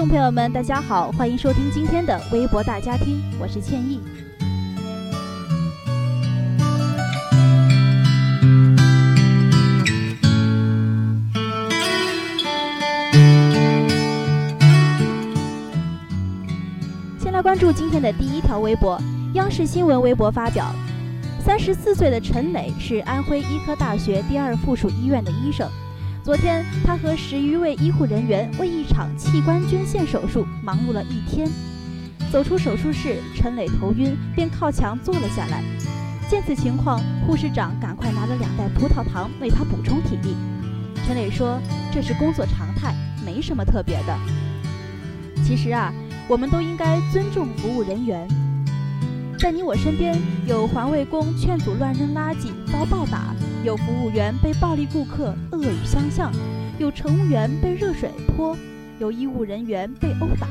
众朋友们，大家好，欢迎收听今天的微博大家庭，我是倩意。先来关注今天的第一条微博，央视新闻微博发表：三十四岁的陈磊是安徽医科大学第二附属医院的医生。昨天，他和十余位医护人员为一场器官捐献手术忙碌了一天。走出手术室，陈磊头晕，便靠墙坐了下来。见此情况，护士长赶快拿了两袋葡萄糖为他补充体力。陈磊说：“这是工作常态，没什么特别的。”其实啊，我们都应该尊重服务人员。在你我身边，有环卫工劝阻乱扔垃圾遭暴打。有服务员被暴力顾客恶语相向，有乘务员被热水泼，有医务人员被殴打。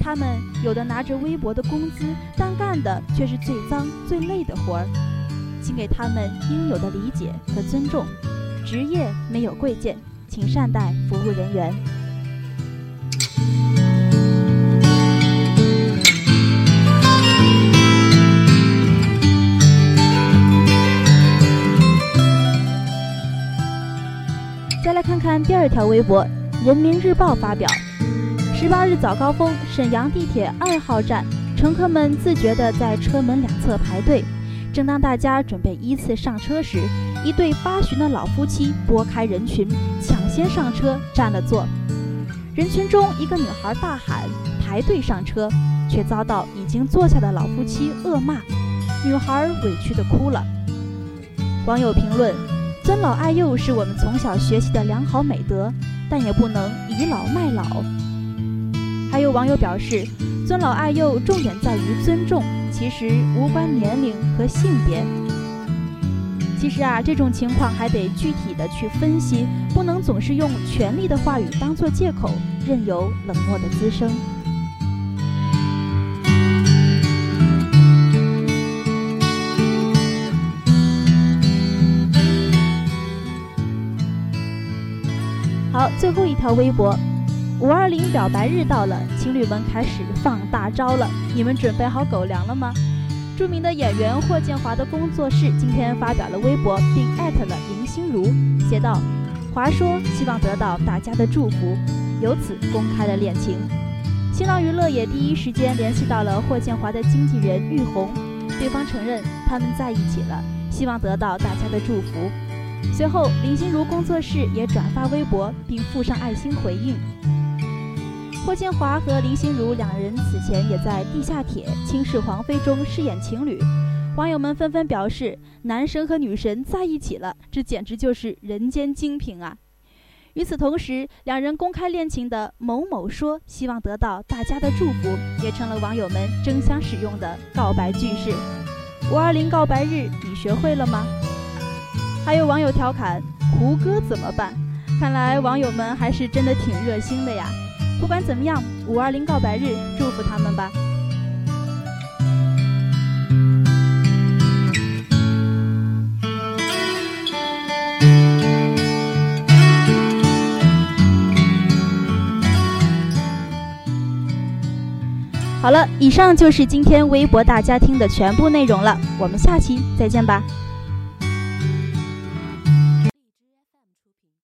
他们有的拿着微薄的工资，但干的却是最脏最累的活儿，请给他们应有的理解和尊重。职业没有贵贱，请善待服务人员。第二条微博，《人民日报》发表：十八日早高峰，沈阳地铁二号站，乘客们自觉地在车门两侧排队。正当大家准备依次上车时，一对八旬的老夫妻拨开人群，抢先上车占了座。人群中，一个女孩大喊“排队上车”，却遭到已经坐下的老夫妻恶骂，女孩委屈地哭了。网友评论。尊老爱幼是我们从小学习的良好美德，但也不能倚老卖老。还有网友表示，尊老爱幼重点在于尊重，其实无关年龄和性别。其实啊，这种情况还得具体的去分析，不能总是用权力的话语当做借口，任由冷漠的滋生。最后一条微博，五二零表白日到了，情侣们开始放大招了，你们准备好狗粮了吗？著名的演员霍建华的工作室今天发表了微博，并艾特了林心如，写道：“华说希望得到大家的祝福，由此公开了恋情。”新浪娱乐也第一时间联系到了霍建华的经纪人玉红，对方承认他们在一起了，希望得到大家的祝福。随后，林心如工作室也转发微博，并附上爱心回应。霍建华和林心如两人此前也在《地下铁倾世皇妃》中饰演情侣，网友们纷纷表示：“男神和女神在一起了，这简直就是人间精品啊！”与此同时，两人公开恋情的某某说希望得到大家的祝福，也成了网友们争相使用的告白句式。五二零告白日，你学会了吗？还有网友调侃胡歌怎么办？看来网友们还是真的挺热心的呀。不管怎么样，五二零告白日，祝福他们吧。好了，以上就是今天微博大家听的全部内容了，我们下期再见吧。